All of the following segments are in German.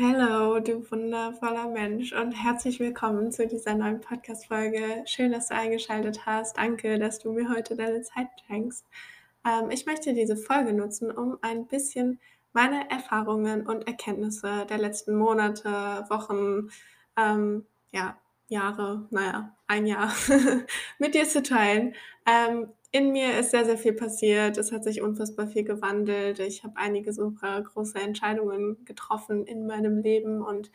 Hallo, du wundervoller Mensch und herzlich willkommen zu dieser neuen Podcast-Folge. Schön, dass du eingeschaltet hast. Danke, dass du mir heute deine Zeit schenkst. Ähm, ich möchte diese Folge nutzen, um ein bisschen meine Erfahrungen und Erkenntnisse der letzten Monate, Wochen, ähm, ja, Jahre, naja, ein Jahr mit dir zu teilen. Ähm, in mir ist sehr, sehr viel passiert. Es hat sich unfassbar viel gewandelt. Ich habe einige super große Entscheidungen getroffen in meinem Leben und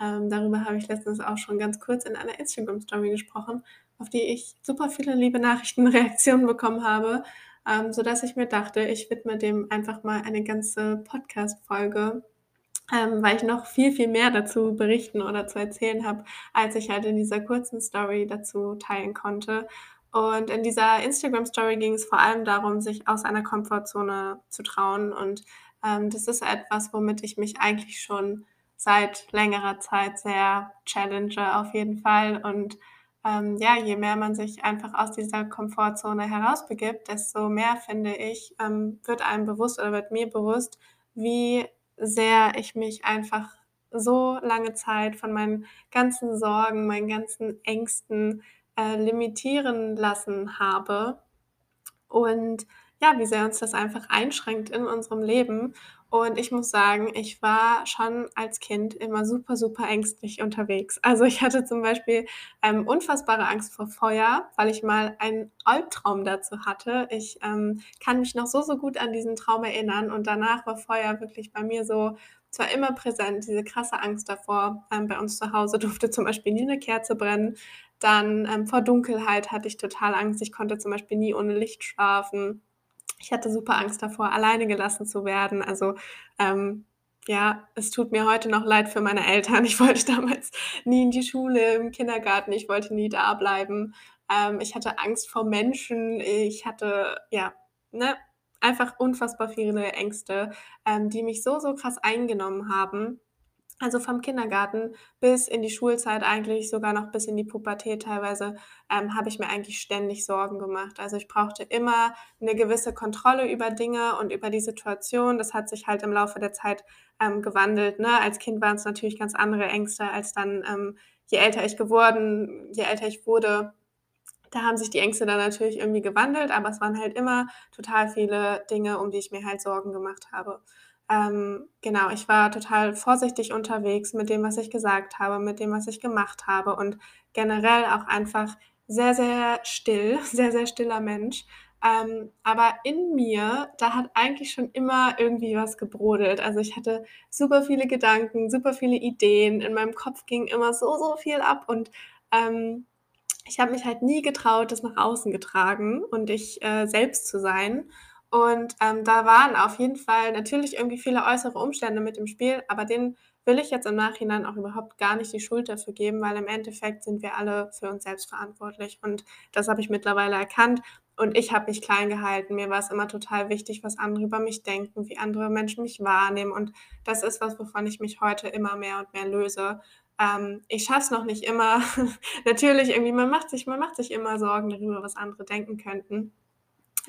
ähm, darüber habe ich letztens auch schon ganz kurz in einer Instagram-Story gesprochen, auf die ich super viele liebe Nachrichten, Reaktionen bekommen habe, ähm, sodass ich mir dachte, ich widme dem einfach mal eine ganze Podcast-Folge, ähm, weil ich noch viel, viel mehr dazu berichten oder zu erzählen habe, als ich halt in dieser kurzen Story dazu teilen konnte. Und in dieser Instagram-Story ging es vor allem darum, sich aus einer Komfortzone zu trauen. Und ähm, das ist etwas, womit ich mich eigentlich schon seit längerer Zeit sehr challenge, auf jeden Fall. Und ähm, ja, je mehr man sich einfach aus dieser Komfortzone herausbegibt, desto mehr, finde ich, ähm, wird einem bewusst oder wird mir bewusst, wie sehr ich mich einfach so lange Zeit von meinen ganzen Sorgen, meinen ganzen Ängsten äh, limitieren lassen habe und ja, wie sehr uns das einfach einschränkt in unserem Leben. Und ich muss sagen, ich war schon als Kind immer super, super ängstlich unterwegs. Also ich hatte zum Beispiel ähm, unfassbare Angst vor Feuer, weil ich mal einen Albtraum dazu hatte. Ich ähm, kann mich noch so, so gut an diesen Traum erinnern und danach war Feuer wirklich bei mir so zwar immer präsent, diese krasse Angst davor. Ähm, bei uns zu Hause durfte zum Beispiel nie eine Kerze brennen. Dann ähm, vor Dunkelheit hatte ich total Angst. Ich konnte zum Beispiel nie ohne Licht schlafen. Ich hatte super Angst davor, alleine gelassen zu werden. Also ähm, ja, es tut mir heute noch leid für meine Eltern. Ich wollte damals nie in die Schule, im Kindergarten. Ich wollte nie da bleiben. Ähm, ich hatte Angst vor Menschen. Ich hatte, ja, ne, einfach unfassbar viele Ängste, ähm, die mich so, so krass eingenommen haben. Also vom Kindergarten bis in die Schulzeit, eigentlich sogar noch bis in die Pubertät teilweise, ähm, habe ich mir eigentlich ständig Sorgen gemacht. Also ich brauchte immer eine gewisse Kontrolle über Dinge und über die Situation. Das hat sich halt im Laufe der Zeit ähm, gewandelt. Ne? Als Kind waren es natürlich ganz andere Ängste als dann, ähm, je älter ich geworden, je älter ich wurde, da haben sich die Ängste dann natürlich irgendwie gewandelt, aber es waren halt immer total viele Dinge, um die ich mir halt Sorgen gemacht habe. Ähm, genau, ich war total vorsichtig unterwegs mit dem, was ich gesagt habe, mit dem, was ich gemacht habe und generell auch einfach sehr, sehr still, sehr, sehr stiller Mensch. Ähm, aber in mir, da hat eigentlich schon immer irgendwie was gebrodelt. Also ich hatte super viele Gedanken, super viele Ideen. In meinem Kopf ging immer so, so viel ab und ähm, ich habe mich halt nie getraut, das nach außen getragen und ich äh, selbst zu sein. Und ähm, da waren auf jeden Fall natürlich irgendwie viele äußere Umstände mit dem Spiel, aber denen will ich jetzt im Nachhinein auch überhaupt gar nicht die Schuld dafür geben, weil im Endeffekt sind wir alle für uns selbst verantwortlich. Und das habe ich mittlerweile erkannt. Und ich habe mich klein gehalten. Mir war es immer total wichtig, was andere über mich denken, wie andere Menschen mich wahrnehmen. Und das ist was, wovon ich mich heute immer mehr und mehr löse. Ähm, ich schaffe es noch nicht immer. Natürlich, irgendwie, man macht, sich, man macht sich immer Sorgen darüber, was andere denken könnten.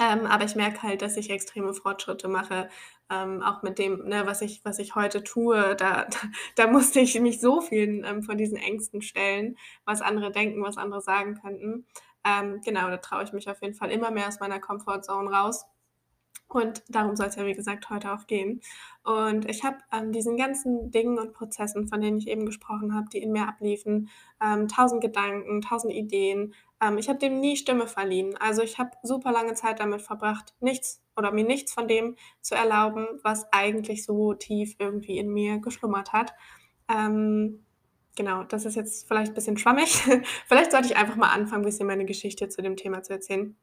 Ähm, aber ich merke halt, dass ich extreme Fortschritte mache, ähm, auch mit dem, ne, was ich, was ich heute tue. Da, da, da musste ich mich so vielen ähm, von diesen Ängsten stellen, was andere denken, was andere sagen könnten. Ähm, genau, da traue ich mich auf jeden Fall immer mehr aus meiner Comfortzone raus. Und darum soll es ja, wie gesagt, heute auch gehen. Und ich habe an diesen ganzen Dingen und Prozessen, von denen ich eben gesprochen habe, die in mir abliefen, ähm, tausend Gedanken, tausend Ideen. Ähm, ich habe dem nie Stimme verliehen. Also ich habe super lange Zeit damit verbracht, nichts oder mir nichts von dem zu erlauben, was eigentlich so tief irgendwie in mir geschlummert hat. Ähm, genau, das ist jetzt vielleicht ein bisschen schwammig. vielleicht sollte ich einfach mal anfangen, ein bisschen meine Geschichte zu dem Thema zu erzählen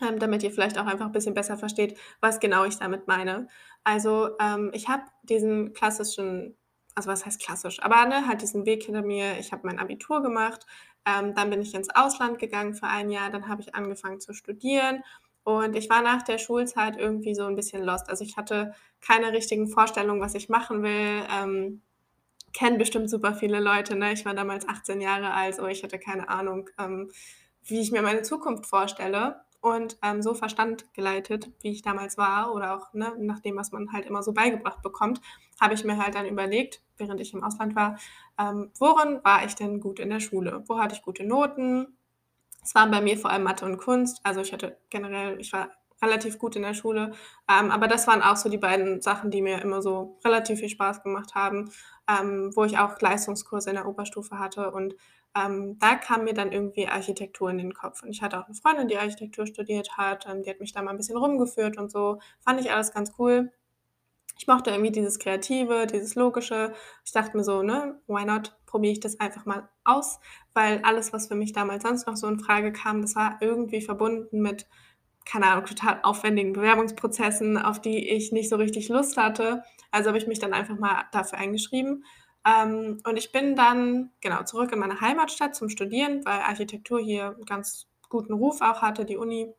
ähm, damit ihr vielleicht auch einfach ein bisschen besser versteht, was genau ich damit meine. Also ähm, ich habe diesen klassischen, also was heißt klassisch, aber ne, halt diesen Weg hinter mir. Ich habe mein Abitur gemacht, ähm, dann bin ich ins Ausland gegangen für ein Jahr, dann habe ich angefangen zu studieren und ich war nach der Schulzeit irgendwie so ein bisschen lost. Also ich hatte keine richtigen Vorstellungen, was ich machen will. Ähm, kennen bestimmt super viele Leute. Ne? Ich war damals 18 Jahre alt, so ich hatte keine Ahnung, ähm, wie ich mir meine Zukunft vorstelle. Und ähm, so Verstand geleitet, wie ich damals war oder auch ne, nach dem, was man halt immer so beigebracht bekommt, habe ich mir halt dann überlegt, während ich im Ausland war, ähm, worin war ich denn gut in der Schule? Wo hatte ich gute Noten? Es waren bei mir vor allem Mathe und Kunst. Also ich hatte generell, ich war relativ gut in der Schule. Ähm, aber das waren auch so die beiden Sachen, die mir immer so relativ viel Spaß gemacht haben, ähm, wo ich auch Leistungskurse in der Oberstufe hatte. Und ähm, da kam mir dann irgendwie Architektur in den Kopf. Und ich hatte auch eine Freundin, die Architektur studiert hat. Ähm, die hat mich da mal ein bisschen rumgeführt und so. Fand ich alles ganz cool. Ich mochte irgendwie dieses Kreative, dieses Logische. Ich dachte mir so, ne, why not? Probiere ich das einfach mal aus, weil alles, was für mich damals sonst noch so in Frage kam, das war irgendwie verbunden mit, keine Ahnung, total aufwendigen Bewerbungsprozessen, auf die ich nicht so richtig Lust hatte. Also habe ich mich dann einfach mal dafür eingeschrieben ähm, und ich bin dann, genau, zurück in meine Heimatstadt zum Studieren, weil Architektur hier 'n ganz guten Ruf auch hatte, die Uni.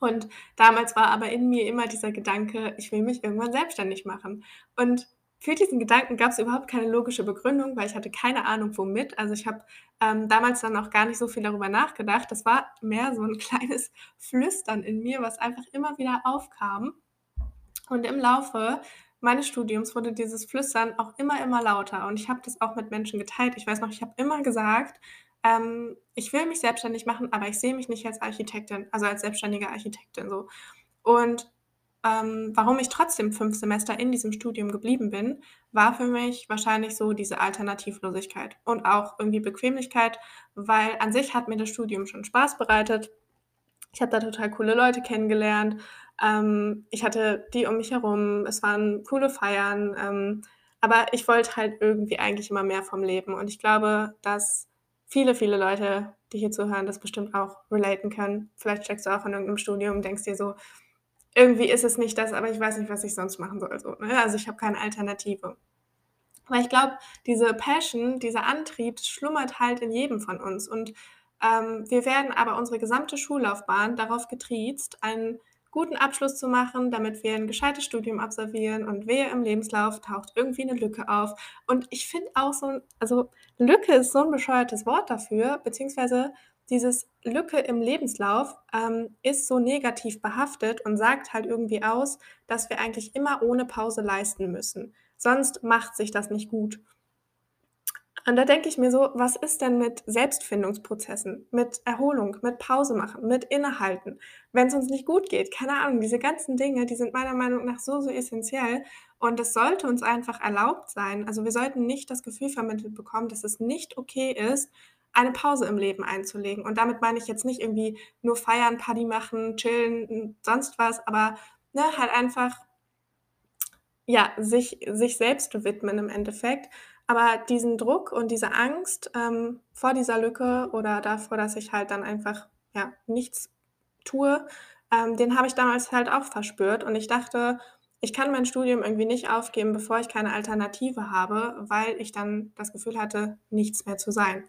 Und damals war aber in mir immer dieser Gedanke: „Ich will mich irgendwann selbstständig machen.“ Und für diesen Gedanken gab's überhaupt keine logische Begründung, weil ich hatte keine Ahnung womit. Also, ich habe, ähm, damals dann auch gar nicht so viel darüber nachgedacht. Das war mehr so 'n kleines Flüstern in mir, was einfach immer wieder aufkam. Und im Laufe meines Studiums wurde dieses Flüstern auch immer, immer lauter und ich habe das auch mit Menschen geteilt. Ich weiß noch, ich habe immer gesagt, ähm, ich will mich selbstständig machen, aber ich sehe mich nicht als Architektin, also als selbstständige Architektin so. Und ähm, warum ich trotzdem fünf Semester in diesem Studium geblieben bin, war für mich wahrscheinlich so diese Alternativlosigkeit und auch irgendwie Bequemlichkeit, weil an sich hat mir das Studium schon Spaß bereitet. Ich habe da total coole Leute kennengelernt. Ähm, ich hatte die um mich herum. Es waren coole Feiern. Ähm, aber ich wollte halt irgendwie eigentlich immer mehr vom Leben. Und ich glaube, dass viele, viele Leute, die hier zuhören, das bestimmt auch relaten können. Vielleicht steckst du auch in irgendeinem Studium und denkst dir so, irgendwie ist es nicht das, aber ich weiß nicht, was ich sonst machen soll. So, ne? Also ich habe keine Alternative. Weil ich glaube, diese Passion, dieser Antrieb schlummert halt in jedem von uns. Und ähm, wir werden aber unsere gesamte Schullaufbahn darauf getriezt, einen guten Abschluss zu machen, damit wir ein gescheites Studium absolvieren und wehe im Lebenslauf taucht irgendwie eine Lücke auf. Und ich finde auch so 'n also, Lücke ist so ein bescheuertes Wort dafür, beziehungsweise dieses Lücke im Lebenslauf, ähm, ist so negativ behaftet und sagt halt irgendwie aus, dass wir eigentlich immer ohne Pause leisten müssen. Sonst macht sich das nicht gut. Und da denke ich mir so: „Was ist denn mit Selbstfindungsprozessen, mit Erholung, mit Pause machen, mit Innehalten, wenn es uns nicht gut geht?“ Keine Ahnung, diese ganzen Dinge, die sind meiner Meinung nach so, so essenziell und es sollte uns einfach erlaubt sein. Also, wir sollten nicht das Gefühl vermittelt bekommen, dass es nicht okay ist, eine Pause im Leben einzulegen. Und damit meine ich jetzt nicht irgendwie nur feiern, Party machen, chillen, sonst was, aber, ne, halt einfach ja, sich sich selbst widmen im Endeffekt. Aber diesen Druck und diese Angst, ähm, vor dieser Lücke oder davor, dass ich halt dann einfach, ja, nichts tue, ähm, den habe ich damals halt auch verspürt und ich dachte, ich kann mein Studium irgendwie nicht aufgeben, bevor ich keine Alternative habe, weil ich dann das Gefühl hatte, nichts mehr zu sein.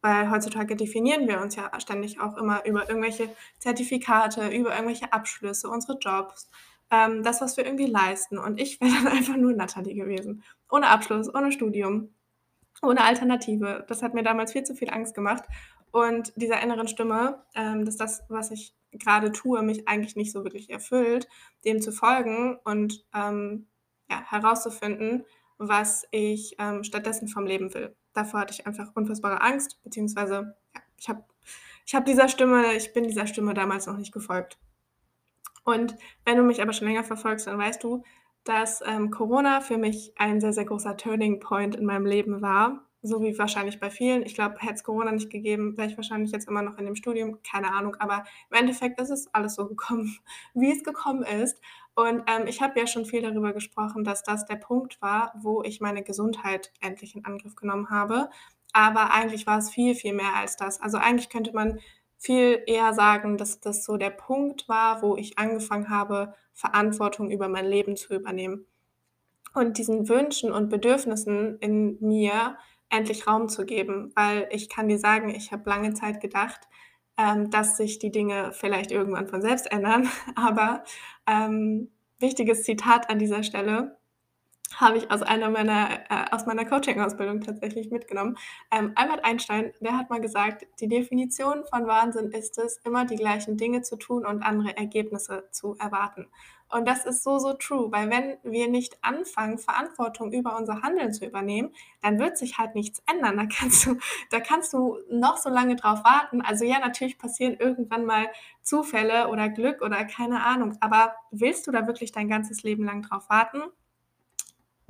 Weil heutzutage definieren wir uns ja ständig auch immer über irgendwelche Zertifikate, über irgendwelche Abschlüsse, unsere Jobs, ähm, das, was wir irgendwie leisten. Und ich wäre dann einfach nur Natalie gewesen. Ohne Abschluss, ohne Studium, ohne Alternative. Das hat mir damals viel zu viel Angst gemacht. Und dieser inneren Stimme, ähm, dass das, was ich gerade tue, mich eigentlich nicht so wirklich erfüllt, dem zu folgen und ähm, ja, herauszufinden, was ich ähm, stattdessen vom Leben will. Davor hatte ich einfach unfassbare Angst, beziehungsweise ja, ich habe ich hab dieser Stimme, ich bin dieser Stimme damals noch nicht gefolgt. Und wenn du mich aber schon länger verfolgst, dann weißt du, dass, ähm, Corona für mich ein sehr, sehr großer Turning Point in meinem Leben war, so wie wahrscheinlich bei vielen. Ich glaube, hätte es Corona nicht gegeben, wäre ich wahrscheinlich jetzt immer noch in dem Studium, keine Ahnung, aber im Endeffekt ist es alles so gekommen, wie es gekommen ist. Und, ähm, ich habe ja schon viel darüber gesprochen, dass das der Punkt war, wo ich meine Gesundheit endlich in Angriff genommen habe. Aber eigentlich war es viel, viel mehr als das. Also, eigentlich könnte man viel eher sagen, dass das so der Punkt war, wo ich angefangen habe, Verantwortung über mein Leben zu übernehmen und diesen Wünschen und Bedürfnissen in mir endlich Raum zu geben. Weil ich kann dir sagen, ich habe lange Zeit gedacht, ähm, dass sich die Dinge vielleicht irgendwann von selbst ändern. Aber ähm, wichtiges Zitat an dieser Stelle. Habe ich aus einer meiner äh, aus meiner Coaching-Ausbildung tatsächlich mitgenommen. Ähm, Albert Einstein, der hat mal gesagt: „Die Definition von Wahnsinn ist es, immer die gleichen Dinge zu tun und andere Ergebnisse zu erwarten.“ Und das ist so, so true, weil wenn wir nicht anfangen, Verantwortung über unser Handeln zu übernehmen, dann wird sich halt nichts ändern. Da kannst du da kannst du noch so lange drauf warten. Also ja, natürlich passieren irgendwann mal Zufälle oder Glück oder keine Ahnung, aber willst du da wirklich dein ganzes Leben lang drauf warten?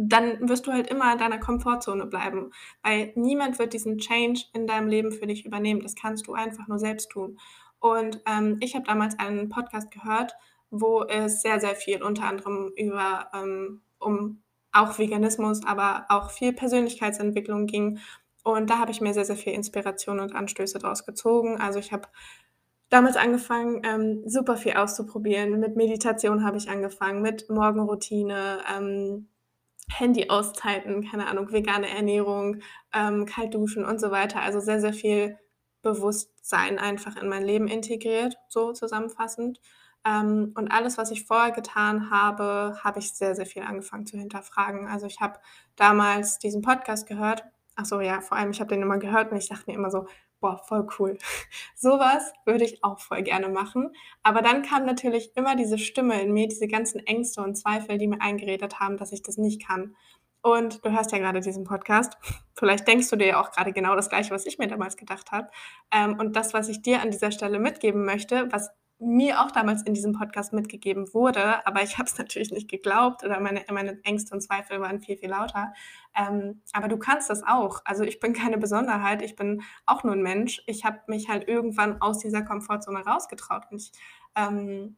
Dann wirst du halt immer in deiner Komfortzone bleiben, weil niemand wird diesen Change in deinem Leben für dich übernehmen. Das kannst du einfach nur selbst tun. Und ähm, ich habe damals einen Podcast gehört, wo es sehr, sehr viel unter anderem über ähm, um auch Veganismus, aber auch viel Persönlichkeitsentwicklung ging. Und da habe ich mir sehr, sehr viel Inspiration und Anstöße draus gezogen. Also ich habe damals angefangen, ähm, super viel auszuprobieren. Mit Meditation habe ich angefangen, mit Morgenroutine, ähm, Handy-Auszeiten, keine Ahnung, vegane Ernährung, ähm, kalt duschen und so weiter. Also sehr, sehr viel Bewusstsein einfach in mein Leben integriert, so zusammenfassend. Ähm, und alles, was ich vorher getan habe, habe ich sehr, sehr viel angefangen zu hinterfragen. Also ich habe damals diesen Podcast gehört. Ach so, ja, vor allem, ich habe den immer gehört und ich dachte mir immer so, boah, voll cool. Sowas würde ich auch voll gerne machen. Aber dann kam natürlich immer diese Stimme in mir, diese ganzen Ängste und Zweifel, die mir eingeredet haben, dass ich das nicht kann. Und du hörst ja gerade diesen Podcast. Vielleicht denkst du dir ja auch gerade genau das Gleiche, was ich mir damals gedacht habe. Ähm, und das, was ich dir an dieser Stelle mitgeben möchte, was mir auch damals in diesem Podcast mitgegeben wurde, aber ich habe es natürlich nicht geglaubt oder meine, meine Ängste und Zweifel waren viel, viel lauter. Ähm, aber du kannst das auch. Also ich bin keine Besonderheit, ich bin auch nur ein Mensch. Ich habe mich halt irgendwann aus dieser Komfortzone rausgetraut und ich ähm,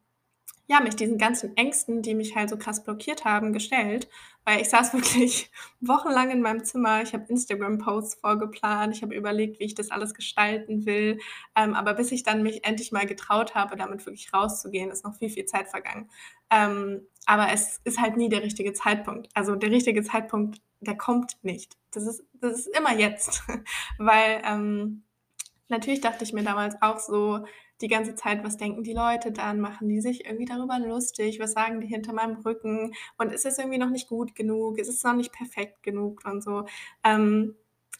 ja, mich diesen ganzen Ängsten, die mich halt so krass blockiert haben, gestellt, weil ich saß wirklich wochenlang in meinem Zimmer. Ich habe Instagram-Posts vorgeplant, ich habe überlegt, wie ich das alles gestalten will. Ähm, aber bis ich dann mich endlich mal getraut habe, damit wirklich rauszugehen, ist noch viel, viel Zeit vergangen. Ähm, aber es ist halt nie der richtige Zeitpunkt. Also der richtige Zeitpunkt, der kommt nicht. Das ist, das ist immer jetzt. weil ähm, natürlich dachte ich mir damals auch so, die ganze Zeit, was denken die Leute dann? Machen die sich irgendwie darüber lustig? Was sagen die hinter meinem Rücken? Und ist es irgendwie noch nicht gut genug? Ist es noch nicht perfekt genug und so? Ähm,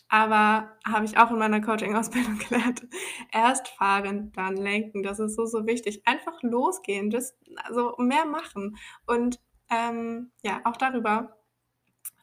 aber habe ich auch in meiner Coaching-Ausbildung gelernt. Erst fahren, dann lenken. Das ist so, so wichtig. Einfach losgehen, just, also mehr machen. Und ähm, ja, auch darüber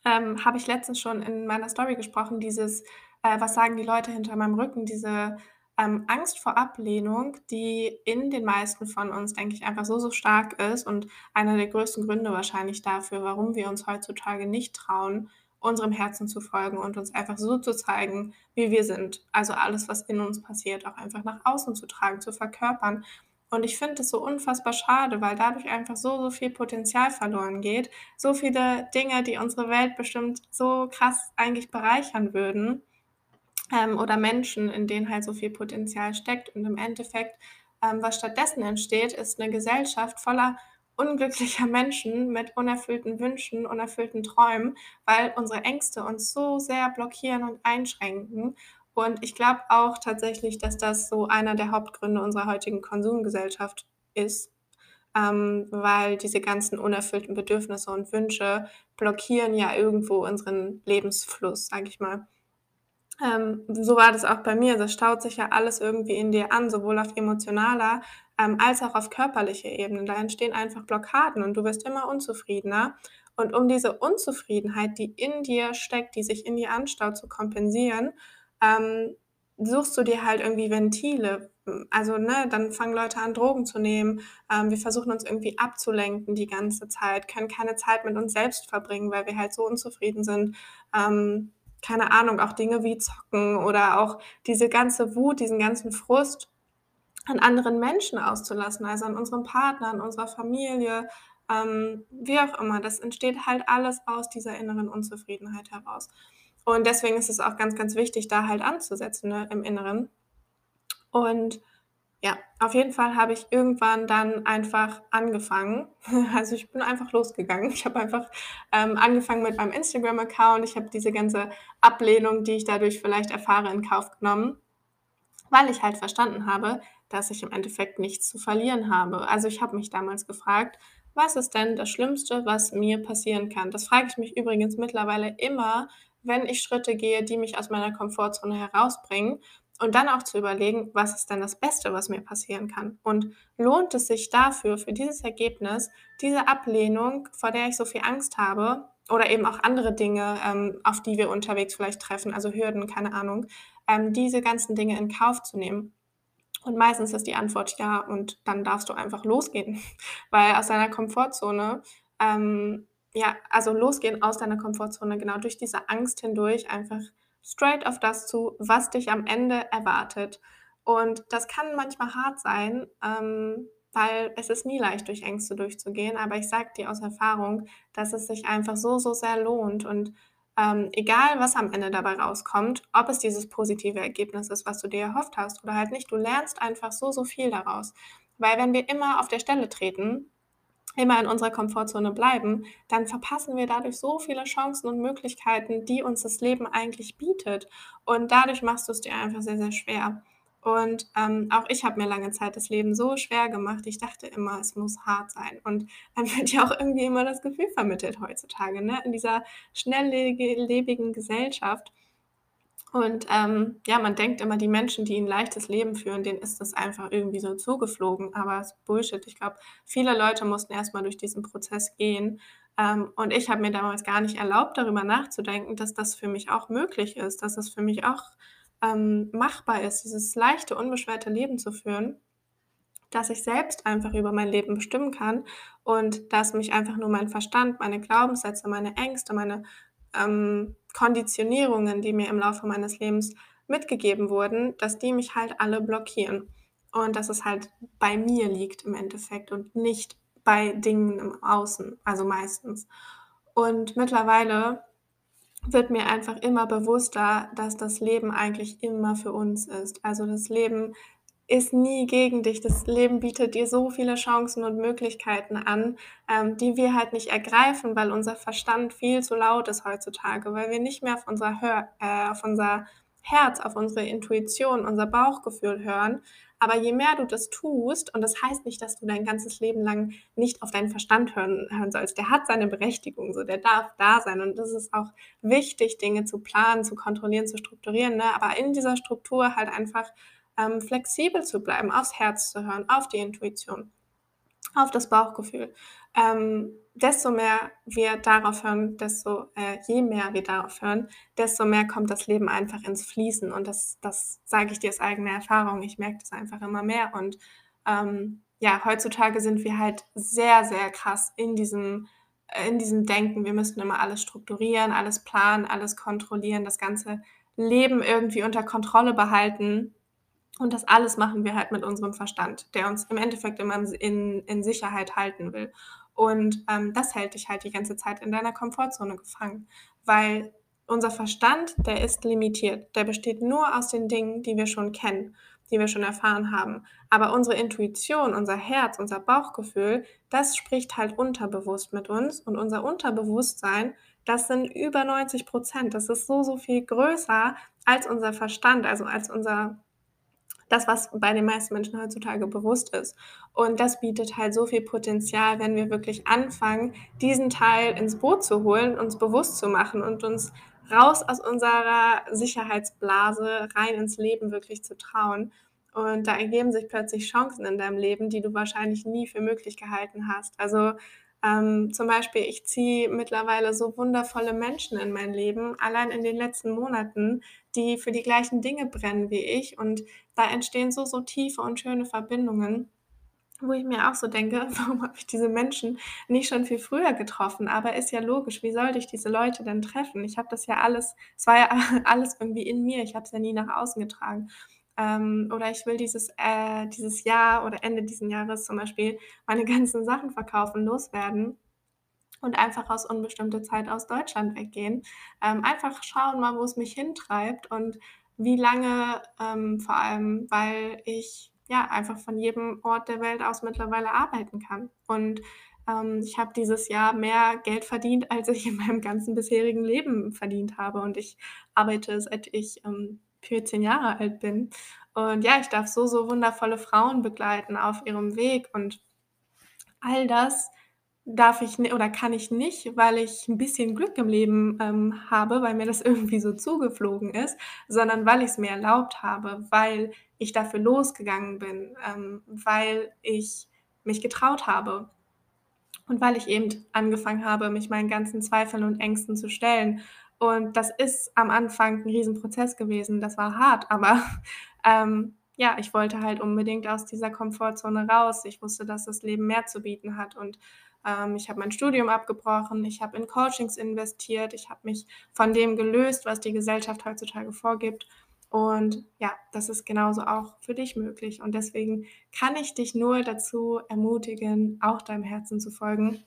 ähm, habe ich letztens schon in meiner Story gesprochen, dieses, äh, was sagen die Leute hinter meinem Rücken, diese ähm, Angst vor Ablehnung, die in den meisten von uns, denke ich, einfach so, so stark ist und einer der größten Gründe wahrscheinlich dafür, warum wir uns heutzutage nicht trauen, unserem Herzen zu folgen und uns einfach so zu zeigen, wie wir sind. Also alles, was in uns passiert, auch einfach nach außen zu tragen, zu verkörpern. Und ich finde es so unfassbar schade, weil dadurch einfach so, so viel Potenzial verloren geht. So viele Dinge, die unsere Welt bestimmt so krass eigentlich bereichern würden ähm, oder Menschen, in denen halt so viel Potenzial steckt. Und im Endeffekt, ähm, was stattdessen entsteht, ist eine Gesellschaft voller unglücklicher Menschen mit unerfüllten Wünschen, unerfüllten Träumen, weil unsere Ängste uns so sehr blockieren und einschränken. Und ich glaube auch tatsächlich, dass das so einer der Hauptgründe unserer heutigen Konsumgesellschaft ist, ähm, weil diese ganzen unerfüllten Bedürfnisse und Wünsche blockieren ja irgendwo unseren Lebensfluss, sage ich mal. Ähm, so war das auch bei mir. Das staut sich ja alles irgendwie in dir an, sowohl auf emotionaler ähm, als auch auf körperlicher Ebene. Da entstehen einfach Blockaden und du wirst immer unzufriedener. Und um diese Unzufriedenheit, die in dir steckt, die sich in dir anstaut, zu kompensieren, ähm, suchst du dir halt irgendwie Ventile. Also, ne, dann fangen Leute an, Drogen zu nehmen. Ähm, wir versuchen uns irgendwie abzulenken die ganze Zeit, können keine Zeit mit uns selbst verbringen, weil wir halt so unzufrieden sind. Ähm, keine Ahnung, auch Dinge wie Zocken oder auch diese ganze Wut, diesen ganzen Frust an anderen Menschen auszulassen, also an unserem Partner, an unserer Familie, ähm, wie auch immer. Das entsteht halt alles aus dieser inneren Unzufriedenheit heraus. Und deswegen ist es auch ganz, ganz wichtig, da halt anzusetzen ne, im Inneren. Und ja, auf jeden Fall habe ich irgendwann dann einfach angefangen. Also ich bin einfach losgegangen. Ich habe einfach ähm, angefangen mit meinem Instagram-Account. Ich habe diese ganze Ablehnung, die ich dadurch vielleicht erfahre, in Kauf genommen, weil ich halt verstanden habe, dass ich im Endeffekt nichts zu verlieren habe. Also ich habe mich damals gefragt, was ist denn das Schlimmste, was mir passieren kann? Das frage ich mich übrigens mittlerweile immer, wenn ich Schritte gehe, die mich aus meiner Komfortzone herausbringen. Und dann auch zu überlegen, was ist denn das Beste, was mir passieren kann? Und lohnt es sich dafür, für dieses Ergebnis, diese Ablehnung, vor der ich so viel Angst habe, oder eben auch andere Dinge, ähm, auf die wir unterwegs vielleicht treffen, also Hürden, keine Ahnung, ähm, diese ganzen Dinge in Kauf zu nehmen? Und meistens ist die Antwort ja, und dann darfst du einfach losgehen, weil aus deiner Komfortzone ähm, ja, also losgehen aus deiner Komfortzone, genau durch diese Angst hindurch, einfach straight auf das zu, was dich am Ende erwartet. Und das kann manchmal hart sein, ähm, weil es ist nie leicht, durch Ängste durchzugehen. Aber ich sage dir aus Erfahrung, dass es sich einfach so, so sehr lohnt. Und ähm, egal, was am Ende dabei rauskommt, ob es dieses positive Ergebnis ist, was du dir erhofft hast oder halt nicht, du lernst einfach so, so viel daraus. Weil wenn wir immer auf der Stelle treten, immer in unserer Komfortzone bleiben, dann verpassen wir dadurch so viele Chancen und Möglichkeiten, die uns das Leben eigentlich bietet. Und dadurch machst du es dir einfach sehr, sehr schwer. Und ähm, auch ich habe mir lange Zeit das Leben so schwer gemacht. Ich dachte immer, es muss hart sein. Und dann wird ja auch irgendwie immer das Gefühl vermittelt heutzutage, ne? in dieser schnelllebigen Gesellschaft. Und ähm, ja, man denkt immer, die Menschen, die ein leichtes Leben führen, denen ist das einfach irgendwie so zugeflogen. Aber es ist Bullshit. Ich glaube, viele Leute mussten erstmal durch diesen Prozess gehen. Ähm, und ich habe mir damals gar nicht erlaubt, darüber nachzudenken, dass das für mich auch möglich ist, dass das für mich auch ähm, machbar ist, dieses leichte, unbeschwerte Leben zu führen dass ich selbst einfach über mein Leben bestimmen kann und dass mich einfach nur mein Verstand, meine Glaubenssätze, meine Ängste, meine ähm, Konditionierungen, die mir im Laufe meines Lebens mitgegeben wurden, dass die mich halt alle blockieren. Und dass es halt bei mir liegt im Endeffekt und nicht bei Dingen im Außen, also meistens. Und mittlerweile wird mir einfach immer bewusster, dass das Leben eigentlich immer für uns ist. Also das Leben ist nie gegen dich. Das Leben bietet dir so viele Chancen und Möglichkeiten an, ähm, die wir halt nicht ergreifen, weil unser Verstand viel zu laut ist heutzutage, weil wir nicht mehr auf unser, Hör äh, auf unser Herz, auf unsere Intuition, unser Bauchgefühl hören. Aber je mehr du das tust, und das heißt nicht, dass du dein ganzes Leben lang nicht auf deinen Verstand hören, hören sollst, der hat seine Berechtigung, so der darf da sein. Und das ist auch wichtig, Dinge zu planen, zu kontrollieren, zu strukturieren. Ne? Aber in dieser Struktur halt einfach ähm, flexibel zu bleiben, aufs Herz zu hören, auf die Intuition, auf das Bauchgefühl. Ähm, desto mehr wir darauf hören, desto äh, je mehr wir darauf hören, desto mehr kommt das Leben einfach ins Fließen. Und das, das sage ich dir aus eigener Erfahrung. Ich merke das einfach immer mehr. Und ähm, ja, heutzutage sind wir halt sehr, sehr krass in diesem, äh, in diesem Denken. Wir müssten immer alles strukturieren, alles planen, alles kontrollieren, das ganze Leben irgendwie unter Kontrolle behalten. Und das alles machen wir halt mit unserem Verstand, der uns im Endeffekt immer in, in Sicherheit halten will. Und ähm, das hält dich halt die ganze Zeit in deiner Komfortzone gefangen, weil unser Verstand, der ist limitiert. Der besteht nur aus den Dingen, die wir schon kennen, die wir schon erfahren haben. Aber unsere Intuition, unser Herz, unser Bauchgefühl, das spricht halt unterbewusst mit uns. Und unser Unterbewusstsein, das sind über 90 Prozent. Das ist so, so viel größer als unser Verstand, also als unser das, was bei den meisten Menschen heutzutage bewusst ist. Und das bietet halt so viel Potenzial, wenn wir wirklich anfangen, diesen Teil ins Boot zu holen, uns bewusst zu machen und uns raus aus unserer Sicherheitsblase rein ins Leben wirklich zu trauen. Und da ergeben sich plötzlich Chancen in deinem Leben, die du wahrscheinlich nie für möglich gehalten hast. Also ähm, zum Beispiel, ich ziehe mittlerweile so wundervolle Menschen in mein Leben, allein in den letzten Monaten, die für die gleichen Dinge brennen wie ich. Und da entstehen so, so tiefe und schöne Verbindungen, wo ich mir auch so denke, warum habe ich diese Menschen nicht schon viel früher getroffen? Aber ist ja logisch, wie sollte ich diese Leute denn treffen? Ich habe das ja alles, es war ja alles irgendwie in mir, ich habe es ja nie nach außen getragen. Ähm, oder ich will dieses, äh, dieses Jahr oder Ende dieses Jahres zum Beispiel meine ganzen Sachen verkaufen, loswerden und einfach aus unbestimmter Zeit aus Deutschland weggehen. Ähm, einfach schauen mal, wo es mich hintreibt und wie lange, ähm, vor allem, weil ich ja einfach von jedem Ort der Welt aus mittlerweile arbeiten kann. Und ähm, ich habe dieses Jahr mehr Geld verdient, als ich in meinem ganzen bisherigen Leben verdient habe. Und ich arbeite, seit ich ähm, 14 Jahre alt bin. Und ja, ich darf so, so wundervolle Frauen begleiten auf ihrem Weg und all das darf ich oder kann ich nicht, weil ich 'n bisschen Glück im Leben, ähm, habe, weil mir das irgendwie so zugeflogen ist, sondern weil ich's mir erlaubt habe, weil ich dafür losgegangen bin, ähm, weil ich mich getraut habe und weil ich eben angefangen habe, mich meinen ganzen Zweifeln und Ängsten zu stellen. Und das ist am Anfang 'n Riesenprozess gewesen. Das war hart, aber, ähm, ja, ich wollte halt unbedingt aus dieser Komfortzone raus. Ich wusste, dass das Leben mehr zu bieten hat und, ähm, ich habe mein Studium abgebrochen, ich habe in Coachings investiert, ich habe mich von dem gelöst, was die Gesellschaft heutzutage vorgibt. Und ja, das ist genauso auch für dich möglich. Und deswegen kann ich dich nur dazu ermutigen, auch deinem Herzen zu folgen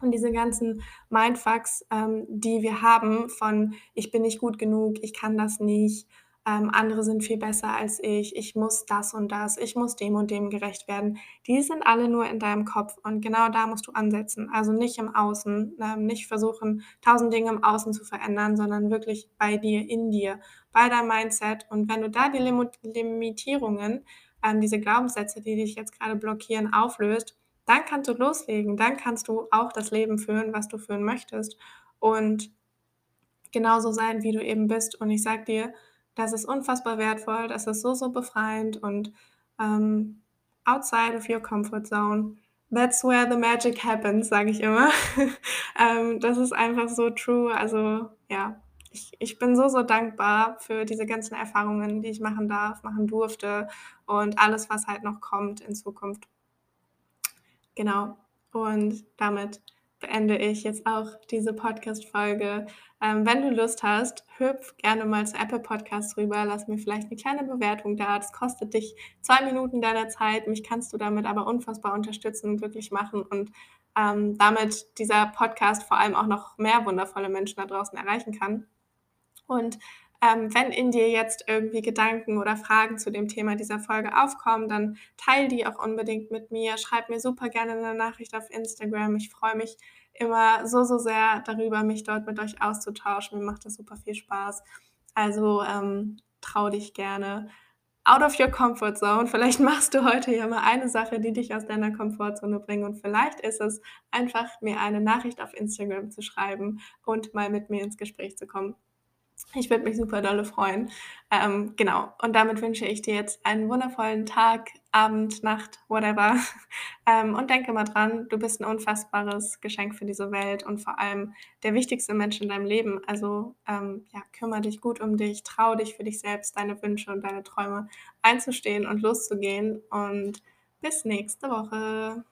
und diese ganzen Mindfucks, ähm, die wir haben von: „Ich bin nicht gut genug, ich kann das nicht, ähm, andere sind viel besser als ich, ich muss das und das, ich muss dem und dem gerecht werden“, die sind alle nur in deinem Kopf und genau da musst du ansetzen. Also, nicht im Außen, ähm, nicht versuchen, 1.000 Dinge im Außen zu verändern, sondern wirklich bei dir, in dir, bei deinem Mindset. Und wenn du da die Limut Limitierungen, ähm, diese Glaubenssätze, die dich jetzt grade blockieren, auflöst, dann kannst du loslegen. Dann kannst du auch das Leben führen, was du führen möchtest und genauso sein, wie du eben bist. Und ich sage dir, das ist unfassbar wertvoll, das ist so, so befreiend und, ähm, outside of your comfort zone, that's where the magic happens, sage ich immer. Ähm, das ist einfach so true. Also, ja, ich ich bin so, so dankbar für diese ganzen Erfahrungen, die ich machen darf, machen durfte und alles, was halt noch kommt in Zukunft. Genau. Und damit beende ich jetzt auch diese Podcast-Folge. Ähm, wenn du Lust hast, hüpf gerne mal zu Apple Podcasts rüber, lass mir vielleicht 'ne kleine Bewertung da. Das kostet dich 2 Minuten deiner Zeit. Mich kannst du damit aber unfassbar unterstützen und glücklich machen und, ähm, damit dieser Podcast vor allem auch noch mehr wundervolle Menschen da draußen erreichen kann. Und, ähm, wenn in dir jetzt irgendwie Gedanken oder Fragen zu dem Thema dieser Folge aufkommen, dann teile die auch unbedingt mit mir. Schreib mir super gerne 'ne Nachricht auf Instagram. Ich freue mich immer so, so sehr darüber, mich dort mit euch auszutauschen. Mir macht das super viel Spaß. Also, ähm, trau dich gerne out of your comfort zone. Vielleicht machst du heute ja mal eine Sache, die dich aus deiner Komfortzone bringt und vielleicht ist es einfach, mir eine Nachricht auf Instagram zu schreiben und mal mit mir ins Gespräch zu kommen. Ich würde mich super dolle freuen. Ähm, genau. Und damit wünsche ich dir jetzt einen wundervollen Tag, Abend, Nacht, whatever. Ähm, und denke immer dran, du bist 'n unfassbares Geschenk für diese Welt und vor allem der wichtigste Mensch in deinem Leben. Also, ähm, ja, kümmere dich gut um dich, trau dich für dich selbst, deine Wünsche und deine Träume einzustehen und loszugehen und bis nächste Woche.